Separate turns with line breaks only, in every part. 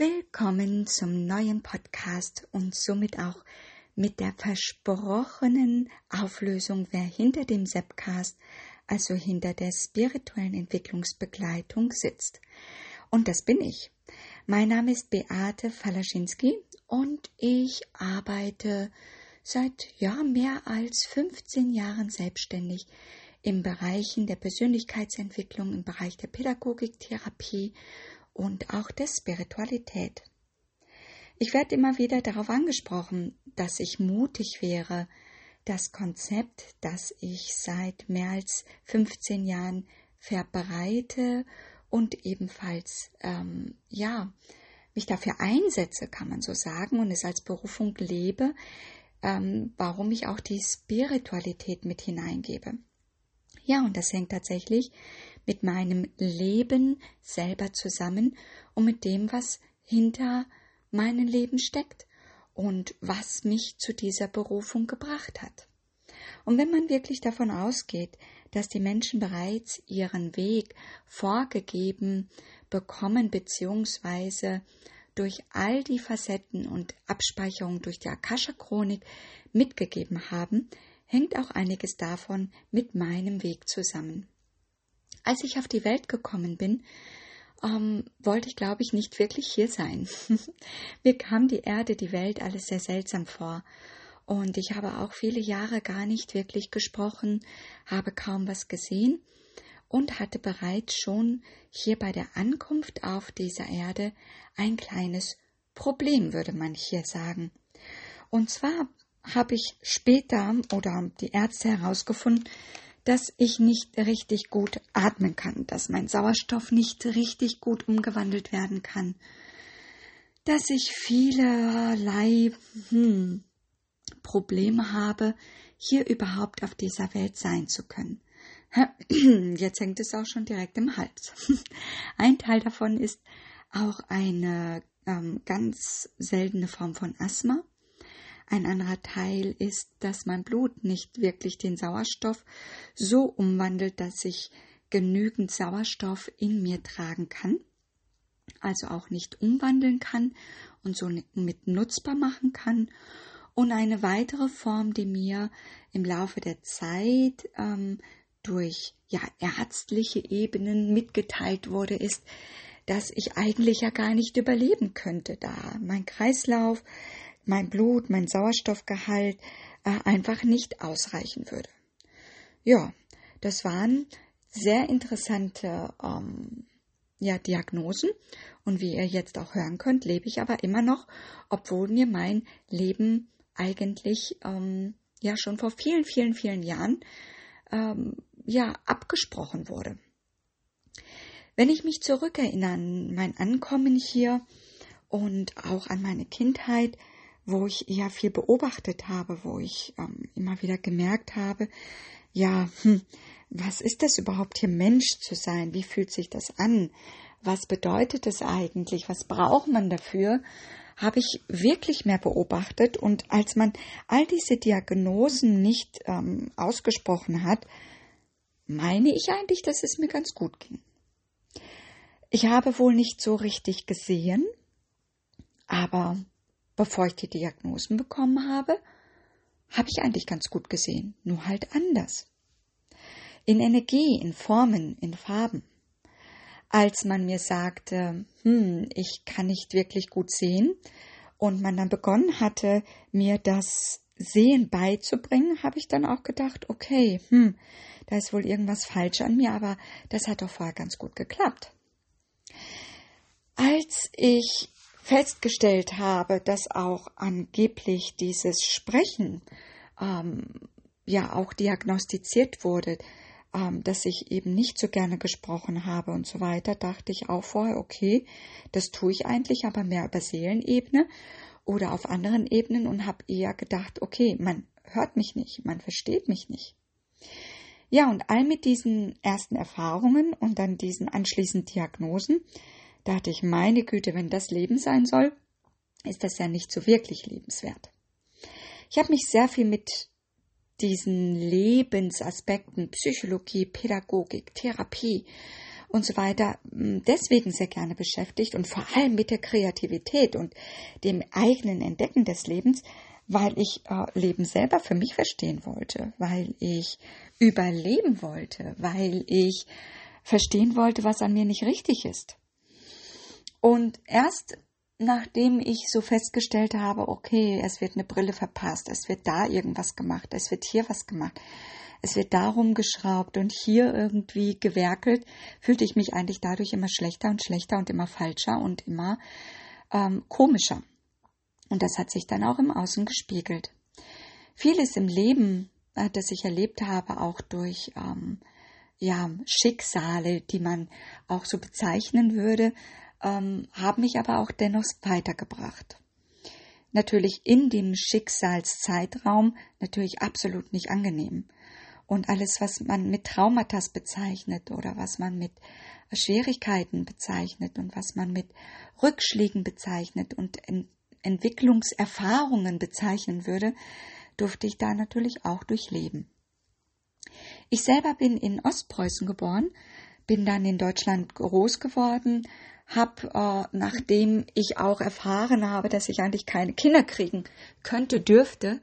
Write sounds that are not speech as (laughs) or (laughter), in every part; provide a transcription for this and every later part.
Willkommen zum neuen Podcast und somit auch mit der versprochenen Auflösung, wer hinter dem Sepcast, also hinter der spirituellen Entwicklungsbegleitung sitzt. Und das bin ich. Mein Name ist Beate Falaschinski und ich arbeite seit ja mehr als 15 Jahren selbstständig im Bereichen der Persönlichkeitsentwicklung, im Bereich der Pädagogik, Therapie und auch der Spiritualität. Ich werde immer wieder darauf angesprochen, dass ich mutig wäre, das Konzept, das ich seit mehr als 15 Jahren verbreite und ebenfalls, ähm, ja, mich dafür einsetze, kann man so sagen, und es als Berufung lebe, ähm, warum ich auch die Spiritualität mit hineingebe. Ja, und das hängt tatsächlich mit meinem Leben selber zusammen und mit dem, was hinter meinem Leben steckt und was mich zu dieser Berufung gebracht hat. Und wenn man wirklich davon ausgeht, dass die Menschen bereits ihren Weg vorgegeben bekommen, beziehungsweise durch all die Facetten und Abspeicherungen durch die Akasha-Chronik mitgegeben haben, hängt auch einiges davon mit meinem Weg zusammen. Als ich auf die Welt gekommen bin, ähm, wollte ich, glaube ich, nicht wirklich hier sein. (laughs) Mir kam die Erde, die Welt alles sehr seltsam vor. Und ich habe auch viele Jahre gar nicht wirklich gesprochen, habe kaum was gesehen und hatte bereits schon hier bei der Ankunft auf dieser Erde ein kleines Problem, würde man hier sagen. Und zwar habe ich später oder die Ärzte herausgefunden, dass ich nicht richtig gut atmen kann, dass mein Sauerstoff nicht richtig gut umgewandelt werden kann, dass ich vielerlei hm, Probleme habe, hier überhaupt auf dieser Welt sein zu können. (clears throat) Jetzt hängt es auch schon direkt im Hals. (laughs) Ein Teil davon ist auch eine ähm, ganz seltene Form von Asthma. Ein anderer Teil ist, dass mein Blut nicht wirklich den Sauerstoff so umwandelt, dass ich genügend Sauerstoff in mir tragen kann, also auch nicht umwandeln kann und so mit nutzbar machen kann. Und eine weitere Form, die mir im Laufe der Zeit ähm, durch ja ärztliche Ebenen mitgeteilt wurde, ist, dass ich eigentlich ja gar nicht überleben könnte, da mein Kreislauf mein Blut, mein Sauerstoffgehalt äh, einfach nicht ausreichen würde. Ja, das waren sehr interessante ähm, ja, Diagnosen. Und wie ihr jetzt auch hören könnt, lebe ich aber immer noch, obwohl mir mein Leben eigentlich ähm, ja schon vor vielen, vielen, vielen Jahren ähm, ja abgesprochen wurde. Wenn ich mich zurückerinnere an mein Ankommen hier und auch an meine Kindheit, wo ich eher viel beobachtet habe, wo ich ähm, immer wieder gemerkt habe, ja, hm, was ist das überhaupt hier Mensch zu sein? Wie fühlt sich das an? Was bedeutet es eigentlich? Was braucht man dafür? Habe ich wirklich mehr beobachtet und als man all diese Diagnosen nicht ähm, ausgesprochen hat, meine ich eigentlich, dass es mir ganz gut ging. Ich habe wohl nicht so richtig gesehen, aber bevor ich die Diagnosen bekommen habe, habe ich eigentlich ganz gut gesehen, nur halt anders. In Energie, in Formen, in Farben. Als man mir sagte, hm, ich kann nicht wirklich gut sehen, und man dann begonnen hatte, mir das Sehen beizubringen, habe ich dann auch gedacht, okay, hm, da ist wohl irgendwas falsch an mir, aber das hat doch vorher ganz gut geklappt. Als ich festgestellt habe, dass auch angeblich dieses Sprechen ähm, ja auch diagnostiziert wurde, ähm, dass ich eben nicht so gerne gesprochen habe und so weiter, dachte ich auch vorher, okay, das tue ich eigentlich, aber mehr über Seelenebene oder auf anderen Ebenen und habe eher gedacht, okay, man hört mich nicht, man versteht mich nicht. Ja, und all mit diesen ersten Erfahrungen und dann diesen anschließenden Diagnosen dachte ich, meine Güte, wenn das Leben sein soll, ist das ja nicht so wirklich lebenswert. Ich habe mich sehr viel mit diesen Lebensaspekten, Psychologie, Pädagogik, Therapie und so weiter hm, deswegen sehr gerne beschäftigt und vor allem mit der Kreativität und dem eigenen Entdecken des Lebens, weil ich äh, Leben selber für mich verstehen wollte, weil ich überleben wollte, weil ich verstehen wollte, was an mir nicht richtig ist. Und erst nachdem ich so festgestellt habe, okay, es wird eine Brille verpasst, es wird da irgendwas gemacht, es wird hier was gemacht, es wird darum geschraubt und hier irgendwie gewerkelt, fühlte ich mich eigentlich dadurch immer schlechter und schlechter und immer falscher und immer ähm, komischer. Und das hat sich dann auch im Außen gespiegelt. Vieles im Leben, äh, das ich erlebt habe, auch durch ähm, ja, Schicksale, die man auch so bezeichnen würde, ähm, haben mich aber auch dennoch weitergebracht. Natürlich in dem Schicksalszeitraum natürlich absolut nicht angenehm. Und alles, was man mit Traumata bezeichnet oder was man mit Schwierigkeiten bezeichnet und was man mit Rückschlägen bezeichnet und Entwicklungserfahrungen bezeichnen würde, durfte ich da natürlich auch durchleben. Ich selber bin in Ostpreußen geboren, bin dann in Deutschland groß geworden, habe, äh, nachdem ich auch erfahren habe, dass ich eigentlich keine Kinder kriegen könnte, dürfte,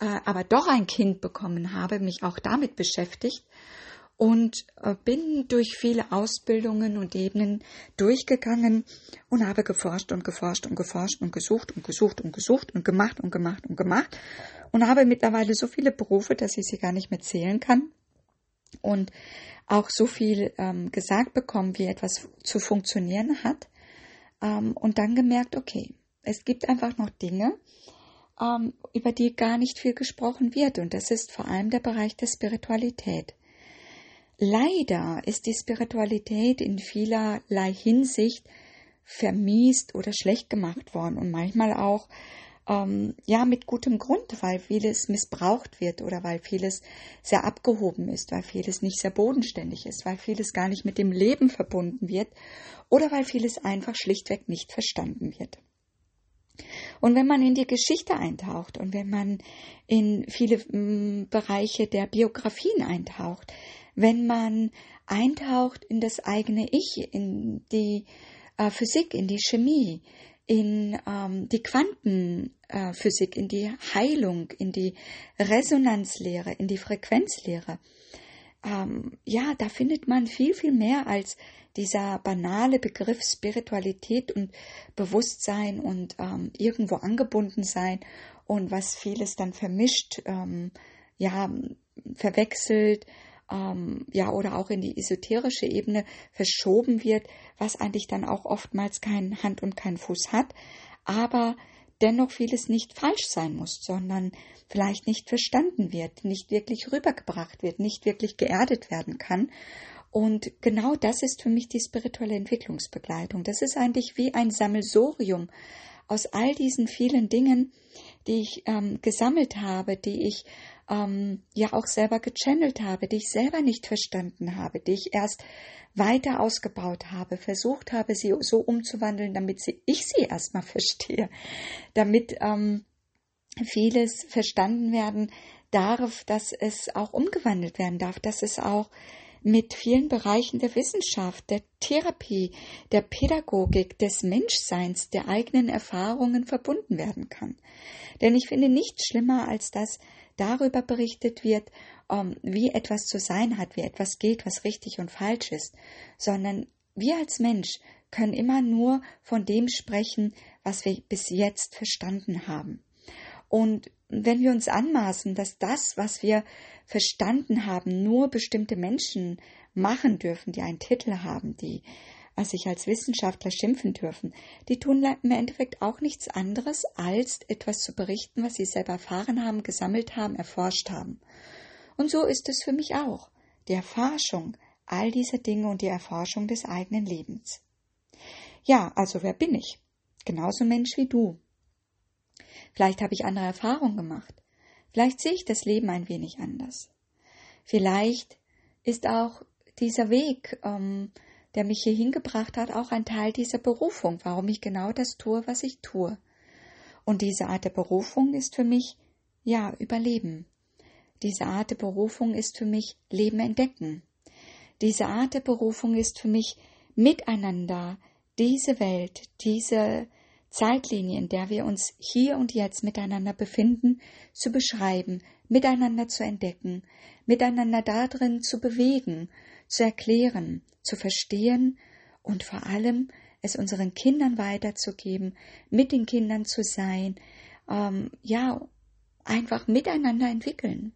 äh, aber doch ein Kind bekommen habe, mich auch damit beschäftigt und äh, bin durch viele Ausbildungen und Ebenen durchgegangen und habe geforscht und geforscht und geforscht und gesucht und gesucht und gesucht und gemacht und gemacht und gemacht und habe mittlerweile so viele Berufe, dass ich sie gar nicht mehr zählen kann und auch so viel ähm, gesagt bekommen, wie etwas zu funktionieren hat ähm, und dann gemerkt, okay, es gibt einfach noch Dinge, ähm, über die gar nicht viel gesprochen wird und das ist vor allem der Bereich der Spiritualität. Leider ist die Spiritualität in vielerlei Hinsicht vermiest oder schlecht gemacht worden und manchmal auch ähm, ja mit gutem Grund, weil vieles missbraucht wird oder weil vieles sehr abgehoben ist, weil vieles nicht sehr bodenständig ist, weil vieles gar nicht mit dem Leben verbunden wird oder weil vieles einfach schlichtweg nicht verstanden wird. Und wenn man in die Geschichte eintaucht und wenn man in viele mm, Bereiche der Biografien eintaucht, wenn man eintaucht in das eigene Ich, in die äh, Physik, in die Chemie, in ähm, die Quantenphysik, äh, in die Heilung, in die Resonanzlehre, in die Frequenzlehre. Ähm, ja, da findet man viel, viel mehr als dieser banale Begriff Spiritualität und Bewusstsein und ähm, irgendwo angebunden sein und was vieles dann vermischt, ähm, ja, verwechselt, ähm, ja, oder auch in die esoterische Ebene verschoben wird, was eigentlich dann auch oftmals kein Hand und kein Fuß hat, aber dennoch vieles nicht falsch sein muss, sondern vielleicht nicht verstanden wird, nicht wirklich rübergebracht wird, nicht wirklich geerdet werden kann. Und genau das ist für mich die spirituelle Entwicklungsbegleitung. Das ist eigentlich wie ein Sammelsorium aus all diesen vielen Dingen, die ich ähm, gesammelt habe, die ich ähm, ja auch selber gechannelt habe, die ich selber nicht verstanden habe, die ich erst weiter ausgebaut habe, versucht habe, sie so umzuwandeln, damit sie, ich sie erstmal (laughs) verstehe, damit ähm, vieles verstanden werden darf, dass es auch umgewandelt werden darf, dass es auch mit vielen Bereichen der Wissenschaft, der Therapie, der Pädagogik, des Menschseins, der eigenen Erfahrungen verbunden werden kann. Denn ich finde nichts schlimmer, als dass darüber berichtet wird, ähm, wie etwas zu sein hat, wie etwas geht, was richtig und falsch ist, sondern wir als Mensch können immer nur von dem sprechen, was wir bis jetzt verstanden haben. Und wenn wir uns anmaßen, dass das, was wir verstanden haben, nur bestimmte Menschen machen dürfen, die einen Titel haben, die sich als Wissenschaftler schimpfen dürfen, die tun im Endeffekt auch nichts anderes, als etwas zu berichten, was sie selber erfahren haben, gesammelt haben, erforscht haben. Und so ist es für mich auch, die Erforschung all dieser Dinge und die Erforschung des eigenen Lebens. Ja, also wer bin ich? Genauso Mensch wie du. Vielleicht habe ich andere Erfahrungen gemacht. Vielleicht sehe ich das Leben ein wenig anders. Vielleicht ist auch dieser Weg, ähm, der mich hier hingebracht hat, auch ein Teil dieser Berufung, warum ich genau das tue, was ich tue. Und diese Art der Berufung ist für mich, ja, Überleben. Diese Art der Berufung ist für mich Leben entdecken. diese Art der Berufung ist für mich miteinander diese Welt, diese Zeitlinie, in der wir uns hier und jetzt miteinander befinden, zu beschreiben, miteinander zu entdecken, miteinander darin zu bewegen, zu erklären, zu verstehen und vor allem es unseren Kindern weiterzugeben, mit den Kindern zu sein, ähm, ja, einfach miteinander entwickeln.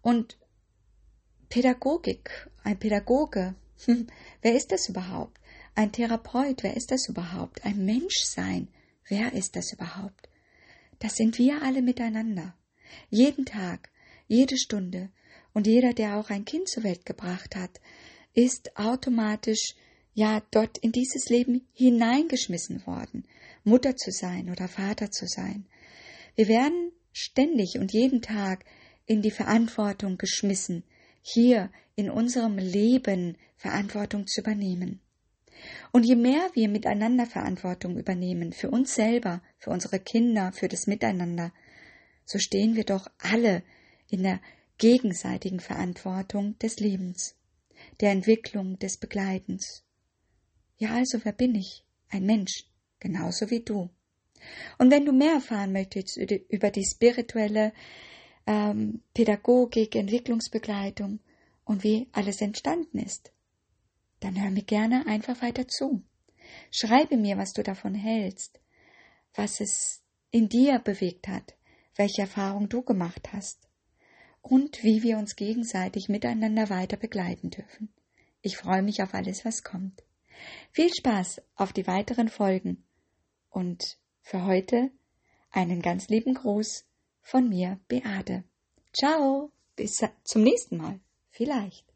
Und Pädagogik, ein Pädagoge, (laughs) wer ist das überhaupt? Ein Therapeut, wer ist das überhaupt? Ein Menschsein, wer ist das überhaupt? Das sind wir alle miteinander. Jeden Tag, jede Stunde. Und jeder, der auch ein Kind zur Welt gebracht hat, ist automatisch ja dort in dieses Leben hineingeschmissen worden, Mutter zu sein oder Vater zu sein. Wir werden ständig und jeden Tag in die Verantwortung geschmissen, hier in unserem Leben Verantwortung zu übernehmen. Und je mehr wir miteinander Verantwortung übernehmen, für uns selber, für unsere Kinder, für das Miteinander, so stehen wir doch alle in der gegenseitigen Verantwortung des Lebens, der Entwicklung, des Begleitens. Ja, also wer bin ich? Ein Mensch, genauso wie du. Und wenn du mehr erfahren möchtest über die spirituelle ähm, Pädagogik, Entwicklungsbegleitung und wie alles entstanden ist, dann hör mir gerne einfach weiter zu. Schreibe mir, was du davon hältst, was es in dir bewegt hat, welche Erfahrung du gemacht hast und wie wir uns gegenseitig miteinander weiter begleiten dürfen. Ich freue mich auf alles, was kommt. Viel Spaß auf die weiteren Folgen und für heute einen ganz lieben Gruß von mir, Beate. Ciao, bis zum nächsten Mal, vielleicht.